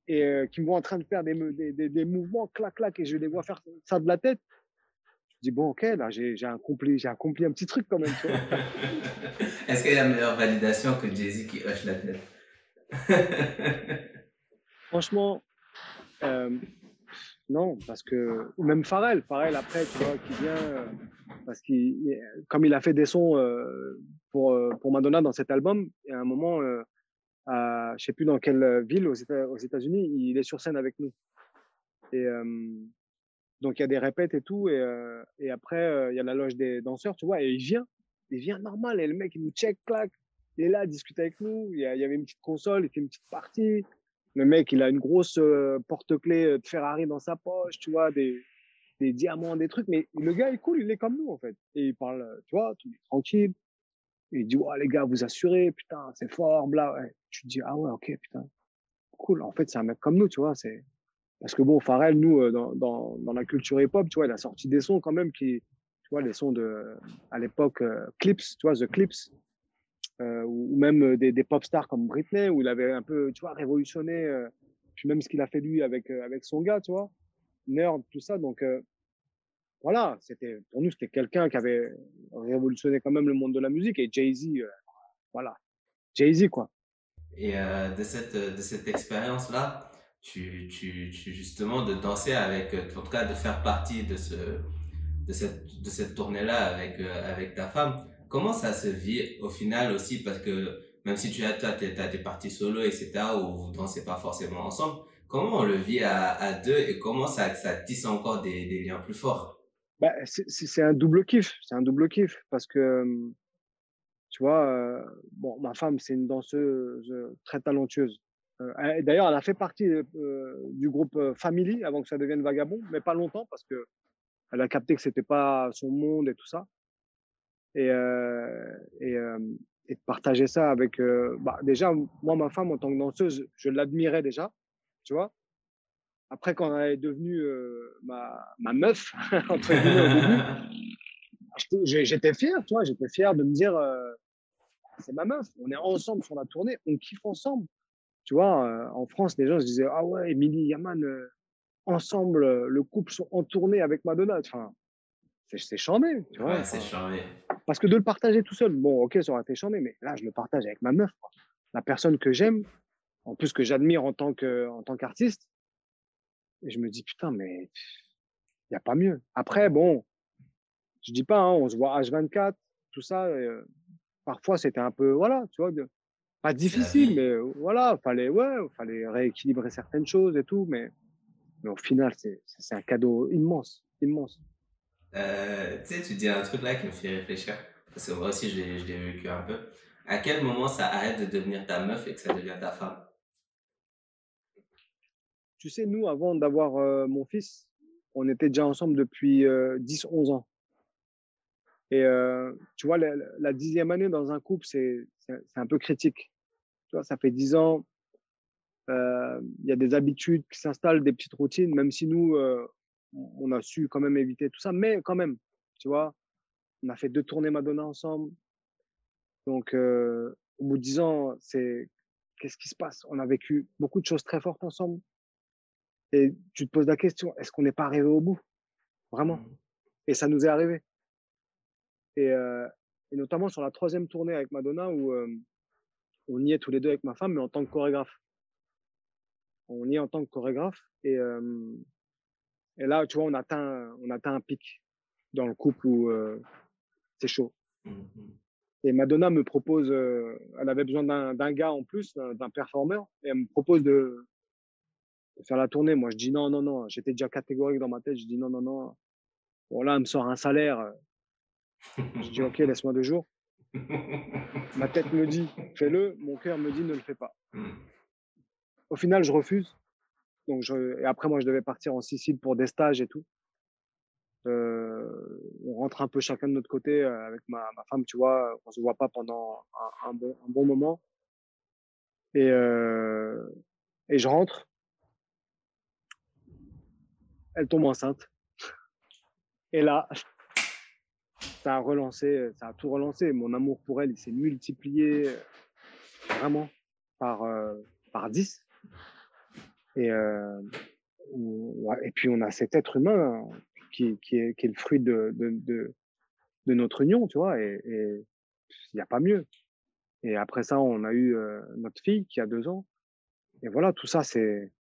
et qui me voient en train de faire des, des, des, mouvements, clac, clac, et je les vois faire ça de la tête. Je dis, bon, ok, là, j'ai, accompli, j'ai accompli un petit truc quand même. Est-ce qu'il y a meilleure validation que Jay-Z qui hoche la tête? Franchement, euh, non, parce que même Pharrell, Pharrell après, tu vois, qui vient euh, parce qu'il, comme il a fait des sons euh, pour euh, pour Madonna dans cet album, et à un moment, euh, à, je sais plus dans quelle ville aux, États, aux États-Unis, il est sur scène avec nous. Et donc il y a des répètes et tout, et, après il y a la loge des danseurs, tu vois, et il vient, il vient normal, et le mec il nous check, clac, il est là, discute avec nous, il y, y avait une petite console, il fait une petite partie. Le mec, il a une grosse euh, porte-clés euh, de Ferrari dans sa poche, tu vois, des, des diamants, des trucs. Mais le gars est cool, il est comme nous, en fait. Et il parle, tu vois, tu es tranquille. il dit, ouais, les gars, vous assurez, putain, c'est fort, bla. Tu te dis, ah ouais, ok, putain. Cool. En fait, c'est un mec comme nous, tu vois. C'est Parce que bon, Pharrell, nous, euh, dans, dans, la culture hip-hop, tu vois, il a sorti des sons quand même qui, tu vois, les sons de, à l'époque, Clips, tu vois, The Clips. Euh, ou même euh, des, des pop stars comme Britney, où il avait un peu, tu vois, révolutionné, euh, puis même ce qu'il a fait lui avec, avec son gars, tu vois, nerd, tout ça. Donc, voilà, c'était, pour nous, c'était quelqu'un qui avait révolutionné quand même le monde de la musique. Et Jay-Z, voilà, Jay-Z, quoi. Et de cette, de cette expérience-là, tu, tu, tu, justement, de danser avec, en tout cas, de faire partie de ce, de cette, de cette tournée-là avec, avec ta femme, comment ça se vit au final aussi? Parce que même si tu as, toi, as des parties solo, etc., où vous dansez pas forcément ensemble, comment on le vit à, à deux et comment ça, ça tisse encore des, des liens plus forts? Bah, C'est un double kiff, c'est un double kiff parce que, tu vois, euh, bon, ma femme, c'est une danseuse très talentueuse. Euh, D'ailleurs, elle a fait partie euh, du groupe Family avant que ça devienne Vagabond, mais pas longtemps parce que elle a capté que c'était pas son monde et tout ça et, euh, et, euh, et, de partager ça avec. Euh, bah, déjà, moi, ma femme, en tant que danseuse, je l'admirais déjà, tu vois. Après, quand elle est devenue ma, ma meuf, entre j'étais fier, tu vois, j'étais fier de me dire, c'est ma meuf, on est ensemble sur la tournée, on kiffe ensemble. Tu vois, en France, les gens se disaient, ah ouais, Emily Yaman, ensemble, le couple sont en tournée avec Madonna. Enfin, c'est chambé. Tu vois, Ouais, c'est charmé. Parce que de le partager tout seul, bon, ok, ça aurait été chambé, mais là, je le partage avec ma meuf. quoi. La personne que j'aime, en plus que j'admire en tant que en tant qu'artiste. Et je me dis, putain, mais il n'y a pas mieux. Après, bon, je dis pas, hein, on se voit H24, tout ça. euh, parfois, c'était un peu, voilà, tu vois, de- pas difficile, mais euh, voilà, fallait, ouais, fallait rééquilibrer certaines choses et tout, mais, mais au final, c'est c'est- un cadeau immense, immense. Euh, tu sais, tu dis un truc là qui me fait réfléchir, parce que moi aussi je l'ai vécu un peu. À quel moment ça arrête de devenir ta meuf et que ça devient ta femme? Tu sais, nous, avant d'avoir euh, mon fils, on était déjà ensemble depuis euh, 10-11 ans. Et euh, tu vois, la, dixième année dans un couple, c'est un peu critique. Tu vois, ça fait 10 ans, euh, il y a des habitudes qui s'installent, des petites routines, même si nous, euh, on a su quand même éviter tout ça, mais quand même, tu vois, on a fait deux tournées Madonna ensemble. Donc, euh, au bout de 10 ans, c'est qu'est-ce qui se passe? On a vécu beaucoup de choses très fortes ensemble. Et tu te poses la question, est-ce qu'on n'est pas arrivé au bout? Vraiment Et ça nous est arrivé. Et, euh, et notamment sur la troisième tournée avec Madonna, où euh, on y est tous les deux avec ma femme, mais en tant que chorégraphe. On y est en tant que chorégraphe. Et, euh, et là, tu vois, on atteint, on atteint un pic dans le couple où c'est chaud. Mhm. Et Madonna me propose, elle avait besoin d'un gars en plus, d'un performeur, et elle me propose de faire la tournée. Moi, je dis non, non, non. J'étais déjà catégorique dans ma tête. Je dis non, non, non. Bon, là, elle me sort un salaire. Je dis ok, laisse-moi deux jours. Ma tête me dit fais-le. Mon cœur me dit ne le fais pas. Au final, je refuse. Donc, je, et après, moi, je devais partir en Sicile pour des stages et tout. Euh, on rentre un peu chacun de notre côté euh, avec ma, ma femme, tu vois. On se voit pas pendant un, bon, un bon moment. Et, euh, et je rentre. Elle tombe enceinte. Et là, ça a relancé, ça a tout relancé. Mon amour pour elle, il s'est multiplié euh, vraiment par, euh, par 10. Et, euh, et puis on a cet être humain qui, qui, est, le fruit de, de, notre union, tu vois, et il n'y a pas mieux. Et après ça, on a eu euh, notre fille qui a deux ans. Et voilà, tout ça, c'est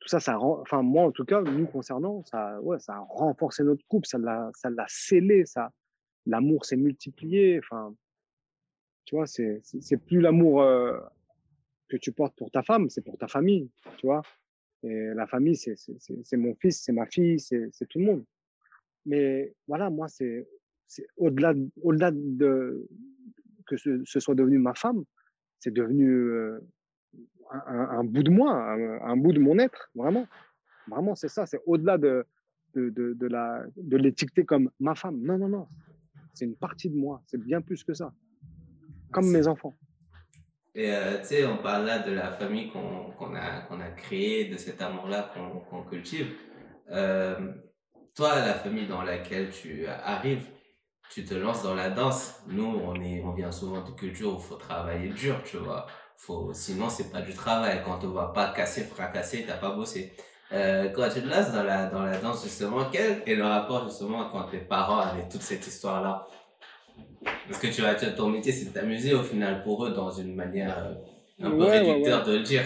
tout ça, ça rend, enfin moi en tout cas, nous concernant, ça, ouais, ça a renforcé notre couple, ça l'a, scellé, ça, l'amour s'est multiplié. Enfin, tu vois, c'est, c'est plus l'amour euh, que tu portes pour ta femme, c'est pour ta famille, tu vois. Et la famille, c'est, c'est, mon fils, c'est ma fille, c'est, tout le monde. Mais voilà, moi, c'est, au-delà, de- au-delà de que ce, ce soit devenu ma femme, c'est devenu euh, un, bout de moi, un, un bout de mon être, vraiment. Vraiment, c'est ça. C'est au-delà de, de, de, de la, de l'étiqueter comme ma femme. Non, non, non. C'est une partie de moi. C'est bien plus que ça. Comme mes enfants. Et euh, tu sais, on parle là de la famille qu'on qu'on a, qu'on a créée, de cet amour-là qu'on qu'on cultive. Euh, toi, la famille dans laquelle tu arrives, tu te lances dans la danse. Nous, on, est, on vient souvent de culture où il faut travailler dur, tu vois. Faut, sinon, c'est pas du travail. Quand on va pas casser, fracasser, t'as pas bossé. Euh, quand tu te lances dans la, dans la danse, justement, quel est le rapport, justement, quand tes parents avaient toute cette histoire-là? Parce que tu vas, ton métier, c'est de t'amuser au final pour eux dans une manière euh, un peu Ouais, ouais, réducteur ouais. de le dire.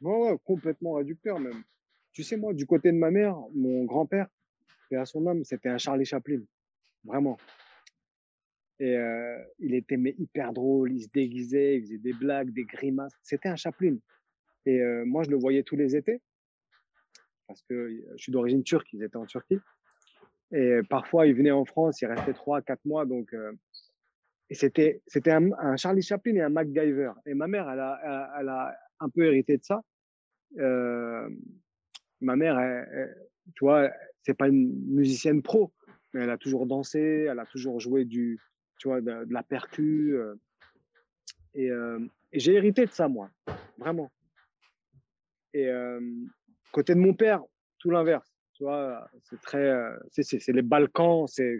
Ouais, ouais, complètement réducteur même. Tu sais, moi, du côté de ma mère, mon grand-père, et à son âme, c'était un Charlie Chaplin. Vraiment. Et il était mais hyper drôle, il se déguisait, il faisait des blagues, des grimaces. C'était un Chaplin. Et moi, je le voyais tous les étés, parce que je suis d'origine turque, ils étaient en Turquie. Et parfois, il venait en France, il restait trois, quatre mois. Donc, et c'était, c'était un, Charlie Chaplin et un MacGyver. Et ma mère, elle a, elle, a un peu hérité de ça. Ma mère, tu vois, c'est pas une musicienne pro, mais elle a toujours dansé, elle a toujours joué du, tu vois, de, de la percu. euh, et, euh, et j'ai hérité de ça, moi, vraiment. Et euh, côté de mon père, tout l'inverse. Tu vois, c'est très, c'est, les Balkans, c'est,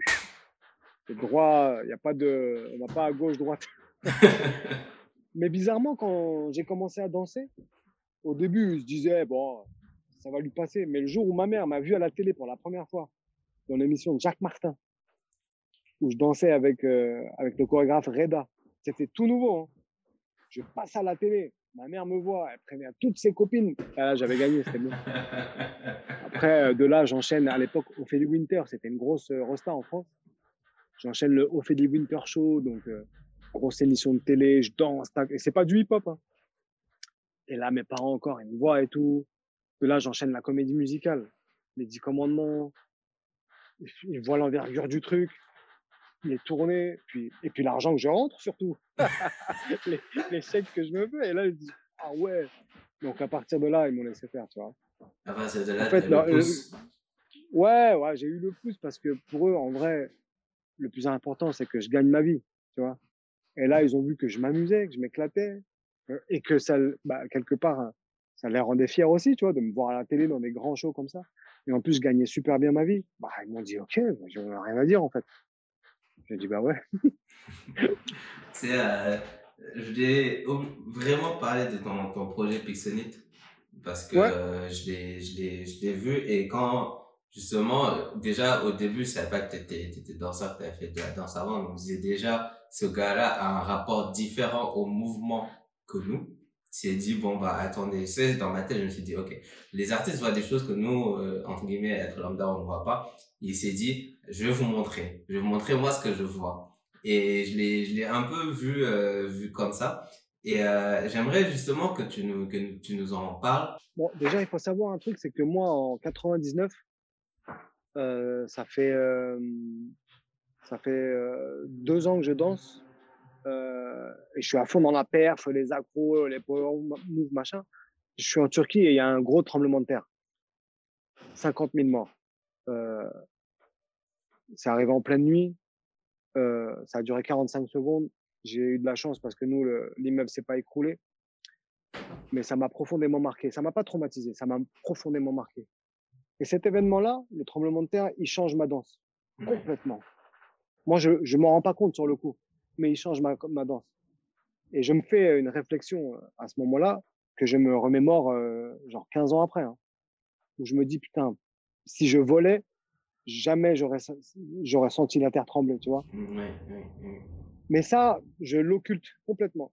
c'est droit, il y a pas de, on va pas à gauche, droite. Mais bizarrement, quand j'ai commencé à danser, au début, je disais, bon, ça va lui passer. Mais le jour où ma mère m'a vu à la télé pour la première fois, dans l'émission de Jacques Martin, où je dansais avec, euh, avec le chorégraphe Reda. C'était tout nouveau. Hein. Je passe à la télé. Ma mère me voit, elle prévient toutes ses copines. Ah, là, j'avais gagné, c'était bon. Après, euh, de là, j'enchaîne à l'époque Ophélie Winter. C'était une grosse euh, rosta en France. J'enchaîne le Ophélie Winter Show, donc euh, grosse émission de télé, je danse. Et c'est pas du hip-hop. Hein. Et là, mes parents encore, ils me voient et tout. De là, j'enchaîne la comédie musicale, les Dix Commandements. Ils voient l'envergure du truc les tournées, puis, et puis l'argent que je rentre surtout, les, les, chèques que je me fais. Et là, je dis, ah ouais. Donc à partir de là, ils m'ont laissé faire, tu vois. De là, en fait, le pouce. Ouais, ouais, j'ai eu le pouce parce que pour eux, en vrai, le plus important, c'est que je gagne ma vie, tu vois. Et là, ils ont vu que je m'amusais, que je m'éclatais, euh, et que ça, bah, quelque part, ça les rendait fiers aussi, tu vois, de me voir à la télé dans des grands shows comme ça. Et en plus, je gagnais super bien ma vie. Bah, ils m'ont dit, OK, j'ai rien à dire, en fait. J'ai dit, bah ouais. c'est, euh, je voulais vraiment parler de ton, ton projet Pixonite parce que euh, je l'ai, je l'ai, je l'ai vu et quand, justement, déjà au début, je savais pas que t'étais, t'étais danseur, que t'avais fait de la danse avant, on disait déjà, ce gars-là a un rapport différent au mouvement que nous. C'est dit, bon, bah, attendez, c'est dans ma tête, je me suis dit, ok, les artistes voient des choses que nous, euh, entre guillemets, être lambda, on ne voit pas. Il s'est dit, je vais vous montrer. Je vais vous montrer moi ce que je vois. Et je l'ai, je l'ai un peu vu, euh, vu comme ça. Et euh, j'aimerais justement que tu nous, que tu nous en parles. Bon, déjà, il faut savoir un truc, c'est que moi, en 99, euh, ça fait, ça fait deux ans que je danse. Euh, et je suis à fond dans la perf, les accros, les power moves, machin. Je suis en Turquie et il y a un gros tremblement de terre. 50 000 morts. Euh, c'est arrivé en pleine nuit. Euh, ça a duré 45 secondes. J'ai eu de la chance parce que nous, l'immeuble s'est pas écroulé. Mais ça m'a profondément marqué. Ça m'a pas traumatisé, ça m'a profondément marqué. Et cet événement-là, le tremblement de terre, il change ma danse. Complètement. Moi, je ne m'en rends pas compte sur le coup, mais il change ma, ma danse. Et je me fais une réflexion euh, à ce moment-là que je me remémore euh, genre 15 ans après. Hein, où je me dis, putain, si je volais, jamais j'aurais j'aurais senti la terre trembler, tu vois. Mais ça, je l'occulte complètement.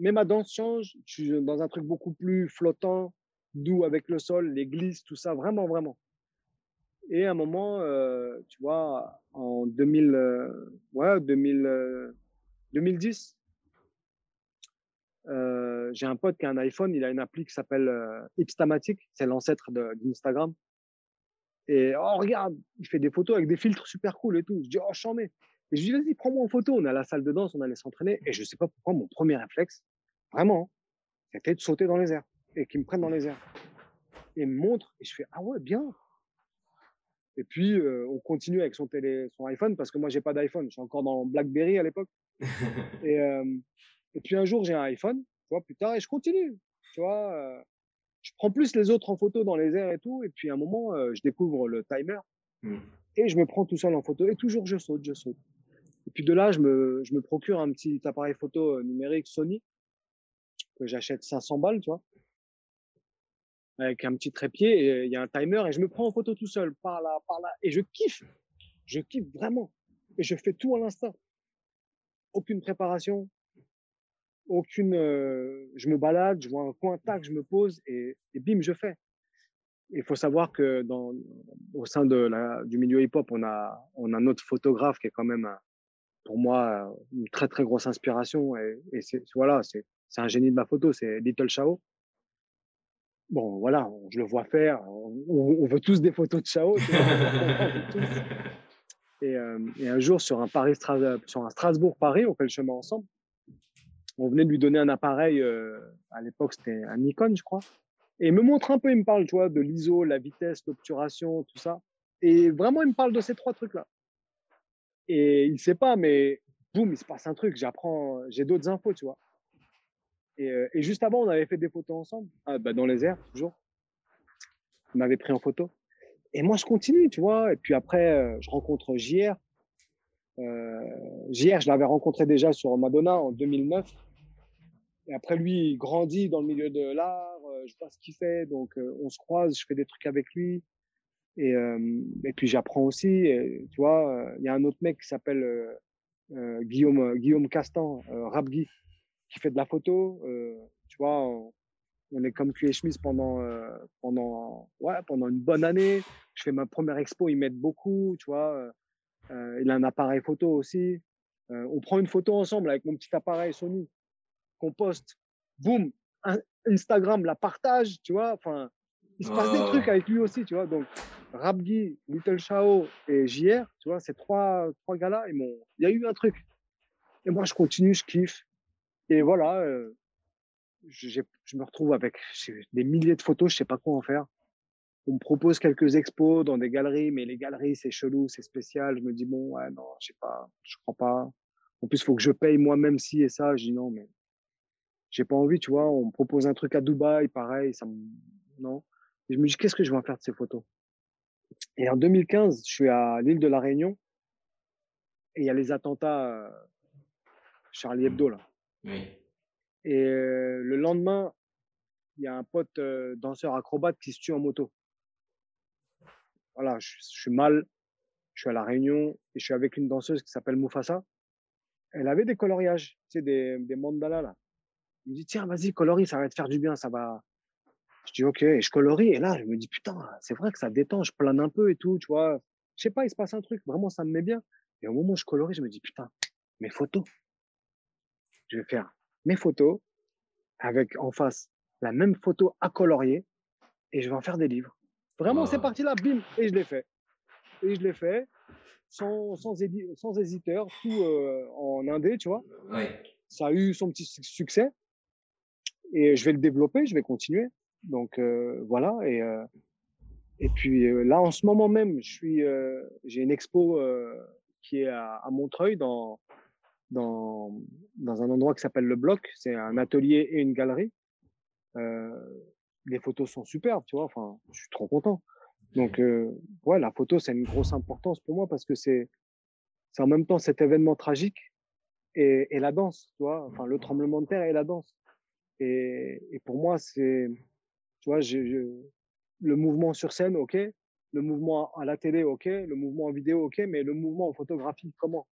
Mais ma danse change, je suis dans un truc beaucoup plus flottant, doux avec le sol, les glisses, tout ça, vraiment, vraiment. Et à un moment, euh, tu vois, en 2000, euh, ouais, 2000, 2010, euh, j'ai un pote qui a un iPhone, il a une appli qui s'appelle euh, Ipstamatic, c'est l'ancêtre d'Instagram. Et oh, regarde, il fait des photos avec des filtres super cool et tout. Je dis, oh, j'en ai. Et je lui dis, vas-y, prends-moi en photo. On est à la salle de danse, on allait s'entraîner. Et je sais pas pourquoi, mon premier réflexe, vraiment, c'était de sauter dans les airs et qu'il me prenne dans les airs. Et me montre, et je fais, ah ouais, bien. Et puis, euh, on continue avec son iPhone, parce que moi, j'ai pas d'iPhone. Je suis encore dans BlackBerry à l'époque. Et, euh, et puis, un jour, j'ai un iPhone, tu vois, plus tard, et je continue. Tu vois, euh, je prends plus les autres en photo dans les airs et tout. Et puis à un moment, euh, je découvre le timer mmh. et je me prends tout seul en photo. Et toujours, je saute, je saute. Et puis de là, je me, je me procure un petit appareil photo numérique Sony que j'achète 500 balles, tu vois, avec un petit trépied. Et il y a un timer et je me prends en photo tout seul, par là, par là. Et je kiffe. Je kiffe vraiment. Et je fais tout à l'instant. Aucune préparation, aucune. Je me balade, je vois un coin, tac, je me pose et, bim, je fais. Il faut savoir que dans, au sein de la, du milieu hip-hop, on a, on a notre photographe qui est quand même, pour moi, une très très grosse inspiration. Et, c'est voilà, c'est c'est un génie de ma photo, c'est Little Chao. Bon, voilà, je le vois faire. On, on veut tous des photos de Chao. et, euh, et, un jour, sur un, sur un Strasbourg-Paris, on fait le chemin ensemble on venait de lui donner un appareil, euh, à l'époque c'était un Nikon, je crois. Et il me montre un peu, il me parle, tu de l'ISO, la vitesse, l'obturation, tout ça. Et vraiment, il me parle de ces trois trucs-là. Et il sait pas, mais boum, il se passe un truc. J'apprends, j'ai d'autres infos, tu vois. Et, euh, et, juste avant, on avait fait des photos ensemble, ah, bah, dans les airs, toujours. Il m'avait pris en photo. Et moi, je continue, tu vois. Et puis après, euh, je rencontre JR. Euh, JR, je l'avais rencontré déjà sur Madonna en 2009. Et après, lui, il grandit dans le milieu de l'art. Euh, je vois ce qu'il fait. Donc, euh, on se croise. Je fais des trucs avec lui. Et, puis j'apprends aussi, tu vois, il y a un autre mec qui s'appelle Guillaume, Guillaume Castan, Rap Guy, qui fait de la photo. tu vois, on est comme cul et chemise pendant, pendant, ouais, pendant une bonne année. Je fais ma première expo, ils m'aident beaucoup, tu vois. Euh, il a un appareil photo aussi. Euh, on prend une photo ensemble avec mon petit appareil Sony qu'on poste. Boum, Instagram la partage, tu vois. Enfin, il se passe des trucs avec lui aussi, tu vois. Donc, Rabgi, Little Shao et JR, tu vois, ces trois, trois gars-là, il y a eu un truc. Et moi, je continue, je kiffe. Et voilà, euh, je, me retrouve avec des milliers de photos, je sais pas quoi en faire on me propose quelques expos dans des galeries, mais les galeries, c'est chelou, c'est spécial. Je me dis, bon, ouais, non, je sais pas, je crois pas. En plus, il faut que je paye moi-même ci et ça. Je dis, non, mais j'ai pas envie, tu vois. On me propose un truc à Dubaï, pareil, ça me... non. Je me dis, qu'est-ce que je vais en faire de ces photos? Et en 2015, je suis à l'île de la Réunion et il y a les attentats euh, Charlie Hebdo, là. Oui. Et euh, le lendemain, il y a un pote euh, danseur acrobate qui se tue en moto voilà, je, suis mal, je suis à la Réunion et je suis avec une danseuse qui s'appelle Mufasa. Elle avait des coloriages, tu sais, des, mandalas là. Il me dit tiens, vas-y, colorie, ça va te faire du bien, ça va. Je dis ok, et je colorie et là je me dis putain, c'est vrai que ça détend, je plane un peu et tout, tu vois. Je sais pas, il se passe un truc, vraiment ça me met bien. Et au moment où je colorie, je me dis putain, mes photos. Je vais faire mes photos avec en face la même photo à colorier et je vais en faire des livres. Vraiment, c'est parti là, bim, et je l'ai fait. Et je l'ai fait sans, sans, sans hésiteur, tout euh, en indé, tu vois. Ça a eu son petit succès. Et je vais le développer, je vais continuer. Donc euh, voilà. Et, euh, et puis là, en ce moment même, je suis, j'ai une expo qui est à, à, Montreuil dans, dans, dans un endroit qui s'appelle le Bloc. C'est un atelier et une galerie. Euh, les photos sont superbes, tu vois. Enfin, je suis trop content. Donc, euh, ouais, la photo, c'est une grosse importance pour moi parce que c'est, en même temps cet événement tragique et, et la danse, tu vois. Enfin, le tremblement de terre et la danse. Et, et pour moi, c'est, tu vois, le mouvement sur scène, ok. Le mouvement à la télé, ok. Le mouvement en vidéo, ok. Mais le mouvement en photographie, comment?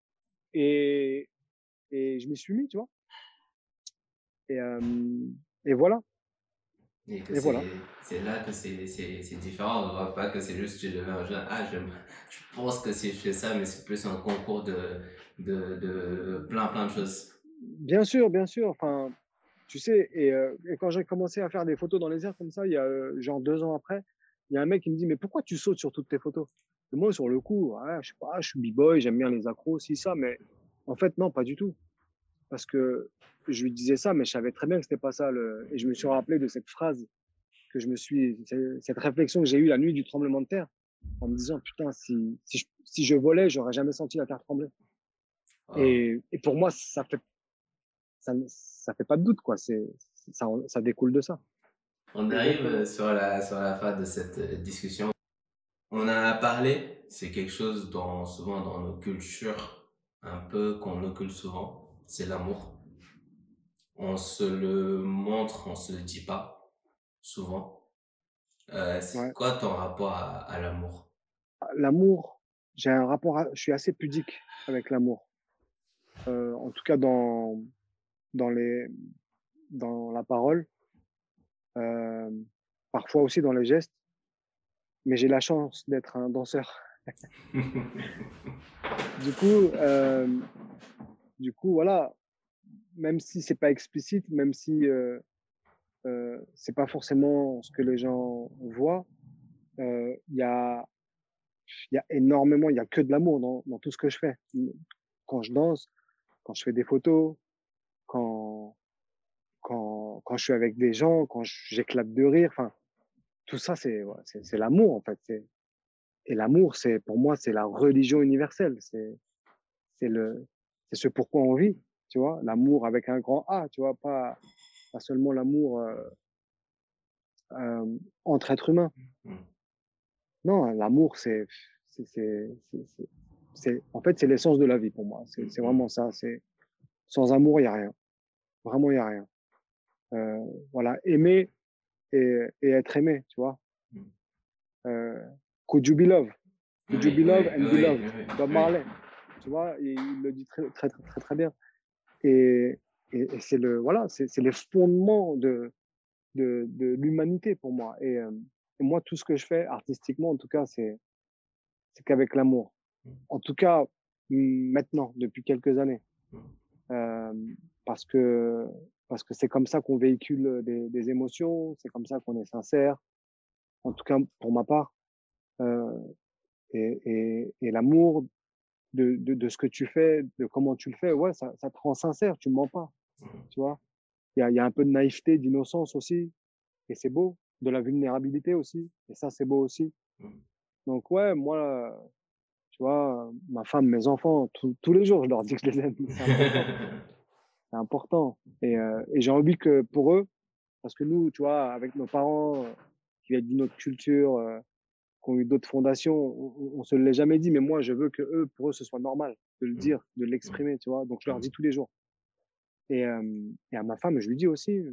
Et je m'y suis mis, tu vois. Et, euh, et voilà. Et, c'est là que c'est différent. On ne voit pas que c'est juste tu deviens un jeune. Ah, je, je pense que si je fais ça, mais c'est plus un concours de, de, de plein, plein de choses. Bien sûr, bien sûr. Enfin, tu sais, et, euh, et quand j'ai commencé à faire des photos dans les airs comme ça, il y a euh, genre deux ans après, il y a un mec qui me dit Mais pourquoi tu sautes sur toutes tes photos? Et Moi, sur le coup, ouais, je sais pas, je suis b-boy, j'aime bien les accros, si ça, mais en fait, non, pas du tout. Parce que je lui disais ça, mais je savais très bien que c'était pas ça. Le... Et je me suis rappelé de cette phrase que je me suis, cette réflexion que j'ai eue la nuit du tremblement de terre, en me disant putain, si, si, je, si je volais, j'aurais jamais senti la terre trembler. Ah. Et, et, pour moi, ça fait, ça, ça fait pas de doute, quoi. C'est, ça, ça découle de ça. On arrive euh, sur la, sur la fin de cette euh, discussion. On en a parlé, c'est quelque chose dans, souvent dans nos cultures, un peu qu'on occulte souvent, c'est l'amour on se le montre, on se le dit pas souvent. Euh, c'est quoi ton rapport à, l'amour? L'amour, j'ai un rapport, je suis assez pudique avec l'amour. Euh, en tout cas dans dans les dans la parole, euh, parfois aussi dans les gestes. Mais j'ai la chance d'être un danseur. Du coup, du coup, voilà, même si c'est pas explicite, même si euh, euh, c'est pas forcément ce que les gens voient, euh, il y a y a énormément, il y a que de l'amour dans, dans tout ce que je fais. Quand je danse, quand je fais des photos, quand quand quand je suis avec des gens, quand j'éclate de rire, enfin tout ça c'est c'est l'amour en fait. Et l'amour c'est pour moi c'est la religion universelle. C'est c'est le c'est ce pourquoi on vit tu vois, l'amour avec un grand A, tu vois, pas, pas seulement l'amour euh, euh, entre êtres humains. Mmh. Non, l'amour, c'est, c'est, en fait, c'est l'essence de la vie pour moi. C'est, c'est vraiment ça. C'est, sans amour, il y a rien. Vraiment, il y a rien. Euh, voilà, aimer et, et, être aimé, tu vois. Mmh. Could you be love? Could you be love oui, and be loved? Bob. Marley. Tu vois, il le dit très, très, très, très, très bien. Et, et, et c'est le, voilà, c'est les fondements de, de, de l'humanité pour moi. Et, euh, et moi, tout ce que je fais artistiquement, en tout cas, c'est, c'est qu'avec l'amour. En tout cas, maintenant, depuis quelques années. Euh, parce que, parce que c'est comme ça qu'on véhicule des, des émotions, c'est comme ça qu'on est sincère. En tout cas, pour ma part. Euh, et, et, et l'amour de, de, de ce que tu fais, de comment tu le fais, ouais, ça, ça te rend sincère, tu mens pas. Tu vois, il y a, il y a un peu de naïveté, d'innocence aussi, et c'est beau, de la vulnérabilité aussi, et ça, c'est beau aussi. Donc, ouais, moi, tu vois, ma femme, mes enfants, tous- tous les jours, je leur dis que je les aime. C'est important. C'est important. Et, euh, et j'ai envie que pour eux, parce que nous, tu vois, avec nos parents euh, qui viennent d'une autre culture, euh, qui ont eu d'autres fondations, on, on se l'est jamais dit, mais moi, je veux que eux, pour eux, ce soit normal de le dire, de l'exprimer, tu vois. Donc, je leur dis tous les jours. Et, euh, et à ma femme, je lui dis aussi.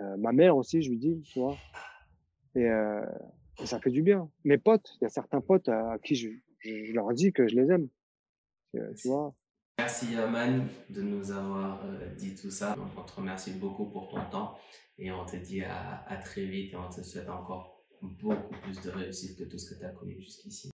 Euh, ma mère aussi, je lui dis, tu vois. Et, euh, et ça fait du bien. Mes potes, il y a certains potes à qui je, je, je leur dis que je les aime. Tu vois. Merci Yaman de nous avoir dit tout ça. Donc, on te remercie beaucoup pour ton temps et on te dit à, à très vite et on te souhaite encore beaucoup plus de réussite que tout ce que tu as connu jusqu'ici.